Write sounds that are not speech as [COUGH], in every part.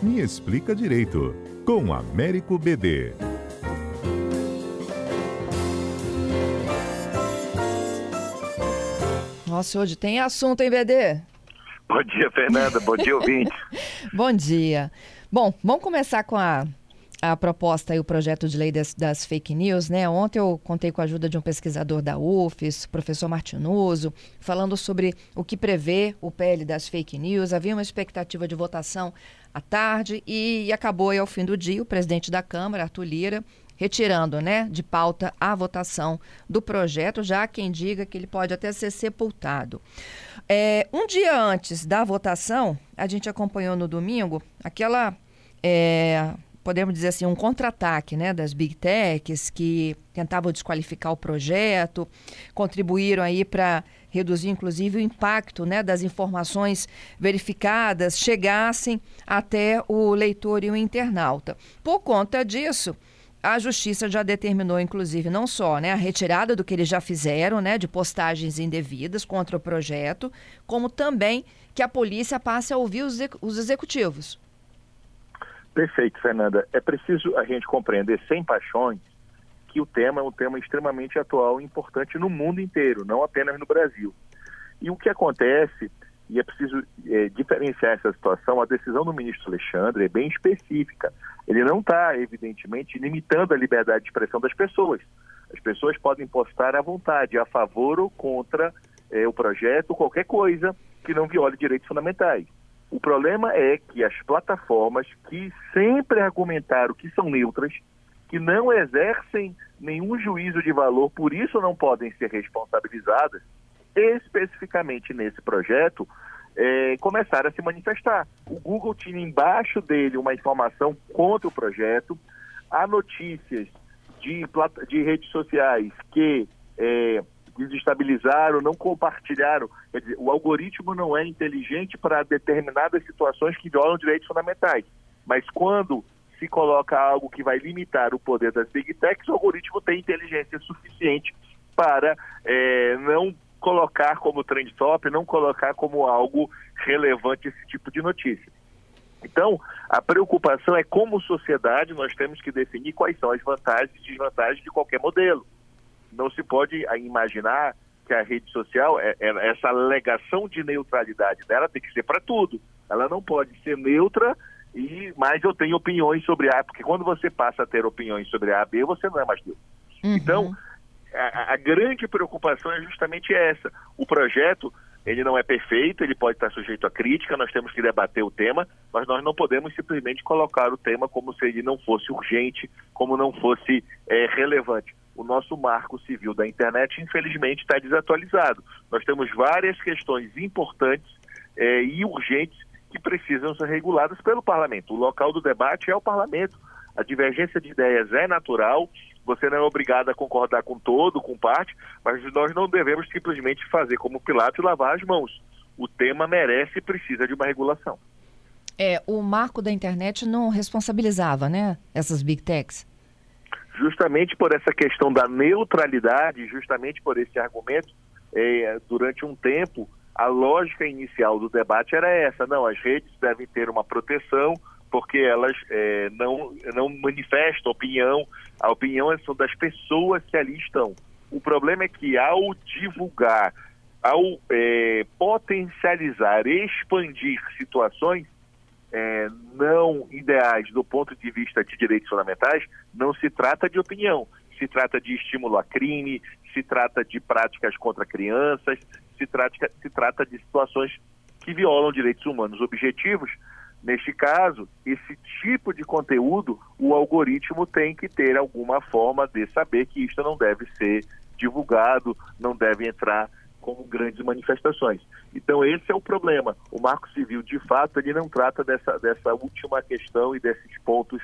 Me Explica Direito, com Américo BD. Nossa, hoje tem assunto, hein, BD? Bom dia, Fernanda. Bom dia, ouvinte. [LAUGHS] Bom dia. Bom, vamos começar com a a proposta e o projeto de lei das, das, fake news, né? Ontem eu contei com a ajuda de um pesquisador da UFES, professor Martinoso, falando sobre o que prevê o PL das fake news. Havia uma expectativa de votação à tarde e, e acabou aí ao fim do dia o presidente da Câmara, Arthur Lira, retirando, né, de pauta a votação do projeto, já quem diga que ele pode até ser sepultado. É, um dia antes da votação, a gente acompanhou no domingo aquela é, podemos dizer assim, um contra-ataque né, das big techs que tentavam desqualificar o projeto, contribuíram aí para reduzir inclusive o impacto né, das informações verificadas chegassem até o leitor e o internauta. Por conta disso, a justiça já determinou, inclusive, não só né, a retirada do que eles já fizeram, né, de postagens indevidas contra o projeto, como também que a polícia passe a ouvir os, os executivos. Perfeito, Fernanda. É preciso a gente compreender sem paixões que o tema é um tema extremamente atual e importante no mundo inteiro, não apenas no Brasil. E o que acontece, e é preciso é, diferenciar essa situação, a decisão do ministro Alexandre é bem específica. Ele não está, evidentemente, limitando a liberdade de expressão das pessoas. As pessoas podem postar à vontade, a favor ou contra é, o projeto, qualquer coisa que não viole direitos fundamentais. O problema é que as plataformas que sempre argumentaram que são neutras, que não exercem nenhum juízo de valor, por isso não podem ser responsabilizadas, especificamente nesse projeto, é, começaram a se manifestar. O Google tinha embaixo dele uma informação contra o projeto, há notícias de, de redes sociais que é, desestabilizaram, não compartilharam. Quer dizer, o algoritmo não é inteligente para determinadas situações que violam direitos fundamentais. Mas quando se coloca algo que vai limitar o poder das big techs, o algoritmo tem inteligência suficiente para é, não colocar como trend top, não colocar como algo relevante esse tipo de notícia. Então, a preocupação é como sociedade nós temos que definir quais são as vantagens e desvantagens de qualquer modelo não se pode imaginar que a rede social, é, é, essa alegação de neutralidade dela tem que ser para tudo. Ela não pode ser neutra e mas eu tenho opiniões sobre A, porque quando você passa a ter opiniões sobre A, B, você não é mais neutro. Uhum. Então, a, a, grande preocupação é justamente essa. O projeto, ele não é perfeito, ele pode estar sujeito a crítica, nós temos que debater o tema, mas nós não podemos simplesmente colocar o tema como se ele não fosse urgente, como não fosse é, relevante o nosso marco civil da internet, infelizmente, está desatualizado. Nós temos várias questões importantes é, e urgentes que precisam ser reguladas pelo parlamento. O local do debate é o parlamento. A divergência de ideias é natural, você não é obrigado a concordar com todo, com parte, mas nós não devemos simplesmente fazer como Pilatos e lavar as mãos. O tema merece e precisa de uma regulação. É, o marco da internet não responsabilizava, né, essas big techs? Justamente por essa questão da neutralidade, justamente por esse argumento, é, durante um tempo, a lógica inicial do debate era essa: não, as redes devem ter uma proteção porque elas é, não, não manifestam opinião, a opinião é só das pessoas que ali estão. O problema é que ao divulgar, ao é, potencializar, expandir situações, é, não ideais do ponto de vista de direitos fundamentais, não se trata de opinião, se trata de estímulo a crime, se trata de práticas contra crianças, se trata, se trata de situações que violam direitos humanos objetivos. Neste caso, esse tipo de conteúdo, o algoritmo tem que ter alguma forma de saber que isto não deve ser divulgado, não deve entrar como grandes manifestações. Então esse é o problema. O Marco Civil, de fato, ele não trata dessa, dessa última questão e desses pontos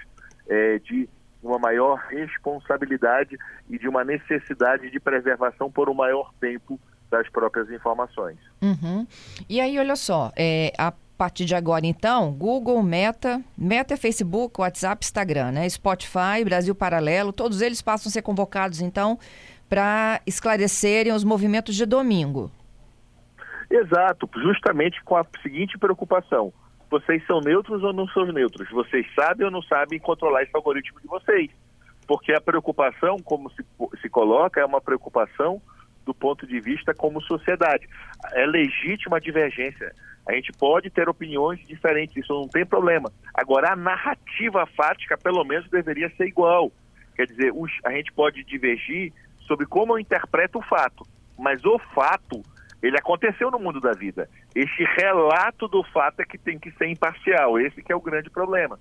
é, de uma maior responsabilidade e de uma necessidade de preservação por um maior tempo das próprias informações. Uhum. E aí, olha só, é, a partir de agora, então, Google, Meta, Meta Facebook, WhatsApp, Instagram, né? Spotify, Brasil Paralelo, todos eles passam a ser convocados, então, para esclarecerem os movimentos de domingo. Exato, justamente com a seguinte preocupação. vocês são neutros ou não são neutros? Vocês sabem ou não sabem controlar esse algoritmo de vocês? Porque a preocupação, como se, se coloca, é uma preocupação do ponto de vista como sociedade. É legítima a divergência. A gente pode ter opiniões diferentes, isso não tem problema. Agora, a narrativa fática, pelo menos, deveria ser igual. Quer dizer, a gente pode divergir sobre como eu interpreto o fato, mas o fato, ele aconteceu no mundo da vida. Este relato do fato é que tem que ser imparcial. Esse que é o grande problema.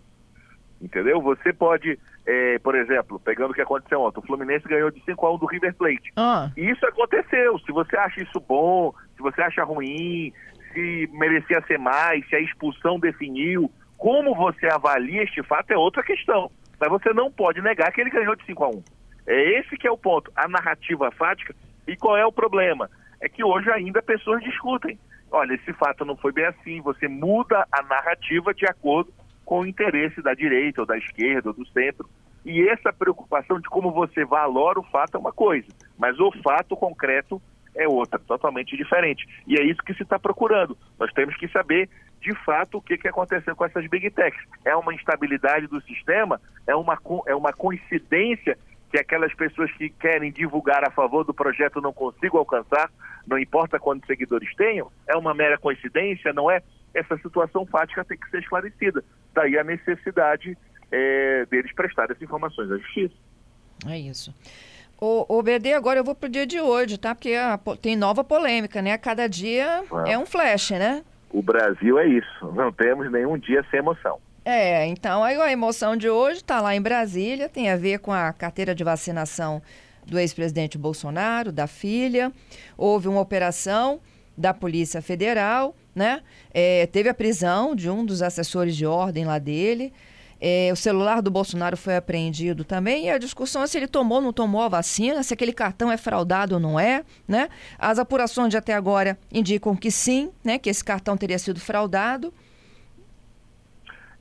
Entendeu? Você pode, é, por exemplo, pegando o que aconteceu ontem, o Fluminense ganhou de 5 a 1 do River Plate. Ah. Isso aconteceu. Se você acha isso bom, se você acha ruim, se merecia ser mais, se a expulsão definiu, como você avalia este fato é outra questão. Mas você não pode negar que ele ganhou de 5 a 1. É esse que é o ponto, a narrativa fática. E qual é o problema? É que hoje ainda pessoas discutem. Olha, esse fato não foi bem assim. Você muda a narrativa de acordo com o interesse da direita ou da esquerda ou do centro. E essa preocupação de como você valora o fato é uma coisa, mas o fato concreto é outra, totalmente diferente. E é isso que se está procurando. Nós temos que saber, de fato, o que, que aconteceu com essas big techs. É uma instabilidade do sistema? É uma, é uma coincidência que aquelas pessoas que querem divulgar a favor do projeto não consigam alcançar, não importa quantos seguidores tenham? É uma mera coincidência, não é? Essa situação fática tem que ser esclarecida. Daí a necessidade é, deles prestar essas informações à justiça. É isso. O, o BD, agora eu vou pro dia de hoje, tá? Porque a, tem nova polêmica, né? Cada dia é um flash, né? O Brasil é isso. Não temos nenhum dia sem emoção. É, então aí a emoção de hoje está lá em Brasília, tem a ver com a carteira de vacinação do ex-presidente Bolsonaro, da filha. Houve uma operação da Polícia Federal, né? É, teve a prisão de um dos assessores de ordem lá dele. É, o celular do Bolsonaro foi apreendido também e a discussão é se ele tomou ou não tomou a vacina, se aquele cartão é fraudado ou não é, né? As apurações de até agora indicam que sim, né? Que esse cartão teria sido fraudado.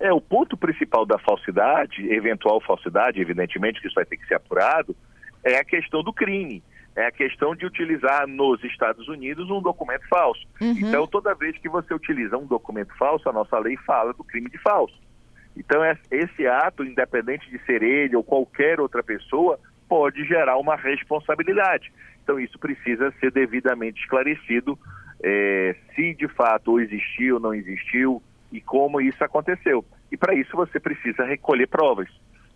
É, o ponto principal da falsidade, eventual falsidade, evidentemente que isso vai ter que ser apurado, é a questão do crime. É a questão de utilizar nos Estados Unidos um documento falso. Uhum. Então, toda vez que você utiliza um documento falso, a nossa lei fala do crime de falso. Então, esse ato, independente de ser ele ou qualquer outra pessoa, pode gerar uma responsabilidade. Então, isso precisa ser devidamente esclarecido é, se de fato existiu ou não existiu e como isso aconteceu. E para isso você precisa recolher provas.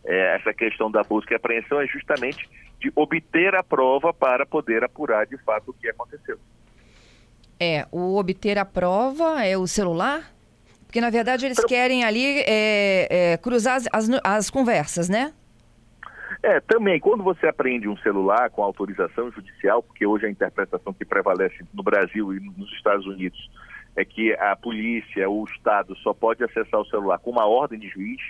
É, essa questão da busca e apreensão é justamente de obter a prova para poder apurar de fato o que aconteceu. É, o obter a prova é o celular? Porque, na verdade, eles querem ali é, é, cruzar as, as, as conversas, né? É, também, quando você apreende um celular com autorização judicial, porque hoje a interpretação que prevalece no Brasil e nos Estados Unidos é que a polícia, o Estado só pode acessar o celular com uma ordem de juiz,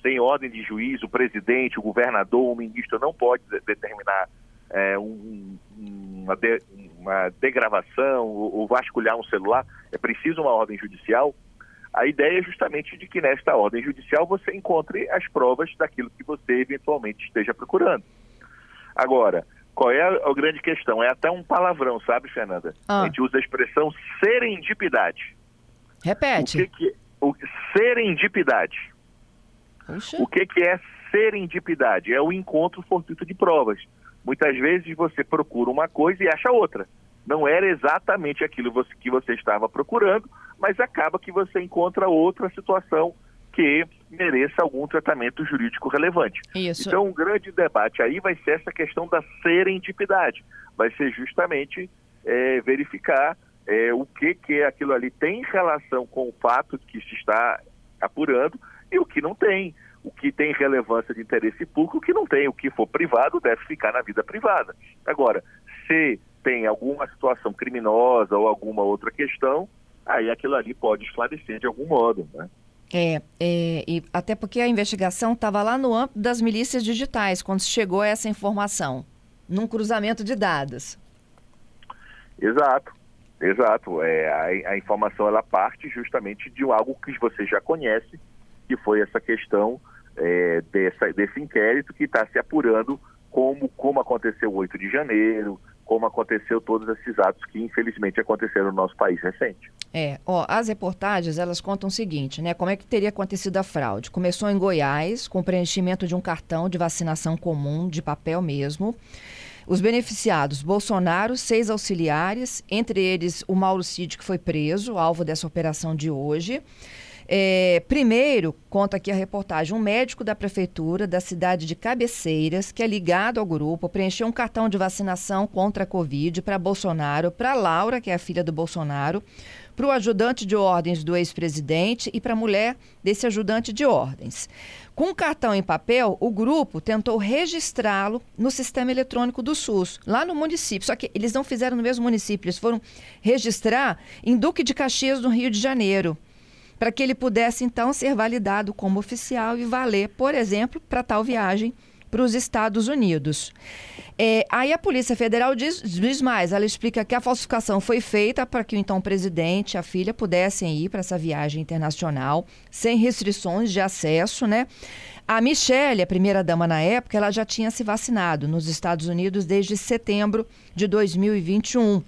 sem ordem de juiz, o presidente, o governador, o ministro não pode determinar é, um, uma, de, uma degravação ou, ou vasculhar um celular, é preciso uma ordem judicial. A ideia é justamente de que nesta ordem judicial você encontre as provas daquilo que você eventualmente esteja procurando. Agora, qual é a, grande questão? É até um palavrão, sabe, Fernanda? Ah. A gente usa a expressão serendipidade. Repete. O que, que o, serendipidade. O que, que é serendipidade? É o encontro fortuito de provas. Muitas vezes você procura uma coisa e acha outra não era exatamente aquilo que você estava procurando, mas acaba que você encontra outra situação que mereça algum tratamento jurídico relevante. Isso. Então, um grande debate aí vai ser essa questão da serendipidade. Vai ser justamente é, verificar é, o que, que aquilo ali tem relação com o fato que se está apurando e o que não tem. O que tem relevância de interesse público, o que não tem. O que for privado deve ficar na vida privada. Agora, se tem alguma situação criminosa ou alguma outra questão, aí aquilo ali pode esclarecer de algum modo, né? É, é e até porque a investigação estava lá no âmbito das milícias digitais, quando chegou essa informação, num cruzamento de dados. Exato, exato. É, a, a informação ela parte justamente de algo que você já conhece, que foi essa questão é, dessa, desse inquérito que está se apurando como, como aconteceu o 8 de janeiro, como aconteceu todos esses atos que infelizmente aconteceram no nosso país recente. É, ó, as reportagens elas contam o seguinte, né? Como é que teria acontecido a fraude? Começou em Goiás, com preenchimento de um cartão de vacinação comum, de papel mesmo. Os beneficiados, Bolsonaro, seis auxiliares, entre eles o Mauro Cid, que foi preso, alvo dessa operação de hoje. É, primeiro, conta aqui a reportagem, um médico da prefeitura da cidade de Cabeceiras, que é ligado ao grupo, preencheu um cartão de vacinação contra a Covid para Bolsonaro, para Laura, que é a filha do Bolsonaro, para o ajudante de ordens do ex-presidente e para a mulher desse ajudante de ordens. Com o cartão em papel, o grupo tentou registrá-lo no sistema eletrônico do SUS, lá no município. Só que eles não fizeram no mesmo município, eles foram registrar em Duque de Caxias, no Rio de Janeiro para que ele pudesse então ser validado como oficial e valer, por exemplo, para tal viagem para os Estados Unidos. É, aí a Polícia Federal diz, diz, mais, ela explica que a falsificação foi feita para que o então presidente e a filha pudessem ir para essa viagem internacional sem restrições de acesso, né? A Michelle, a primeira-dama na época, ela já tinha se vacinado nos Estados Unidos desde setembro de 2021.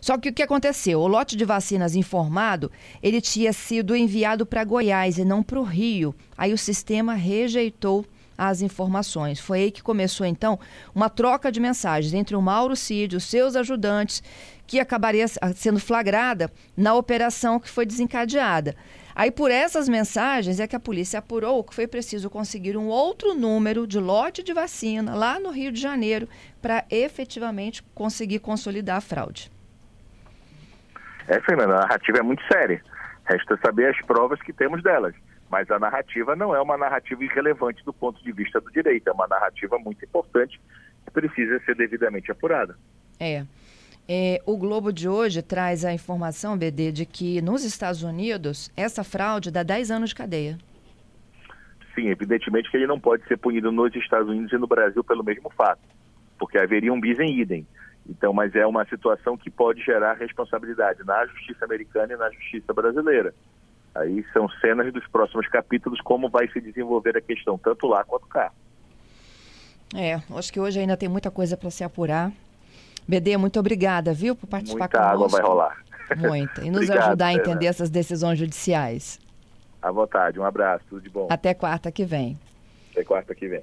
Só que o que aconteceu? O lote de vacinas informado, ele tinha sido enviado para Goiás e não para o Rio. Aí o sistema rejeitou as informações. Foi aí que começou, então, uma troca de mensagens entre o Mauro Cid, os seus ajudantes, que acabaria sendo flagrada na operação que foi desencadeada. Aí, por essas mensagens, é que a polícia apurou que foi preciso conseguir um outro número de lote de vacina lá no Rio de Janeiro para efetivamente conseguir consolidar a fraude. É, Fernanda, a narrativa é muito séria. Resta saber as provas que temos delas. Mas a narrativa não é uma narrativa irrelevante do ponto de vista do direito. É uma narrativa muito importante que precisa ser devidamente apurada. É. É, o Globo de hoje traz a informação, BD, de que nos Estados Unidos essa fraude dá 10 anos de cadeia. Sim, evidentemente que ele não pode ser punido nos Estados Unidos e no Brasil pelo mesmo fato, porque haveria um bis em idem. Então, mas é uma situação que pode gerar responsabilidade na justiça americana e na justiça brasileira. Aí são cenas dos próximos capítulos, como vai se desenvolver a questão, tanto lá quanto cá. É, acho que hoje ainda tem muita coisa para se apurar. BD, muito obrigada, viu, por participar Muita conosco. água vai rolar. Muita. E [LAUGHS] nos Obrigado, ajudar a entender essas decisões judiciais. À vontade, um abraço, tudo de bom. Até quarta que vem. Até quarta que vem.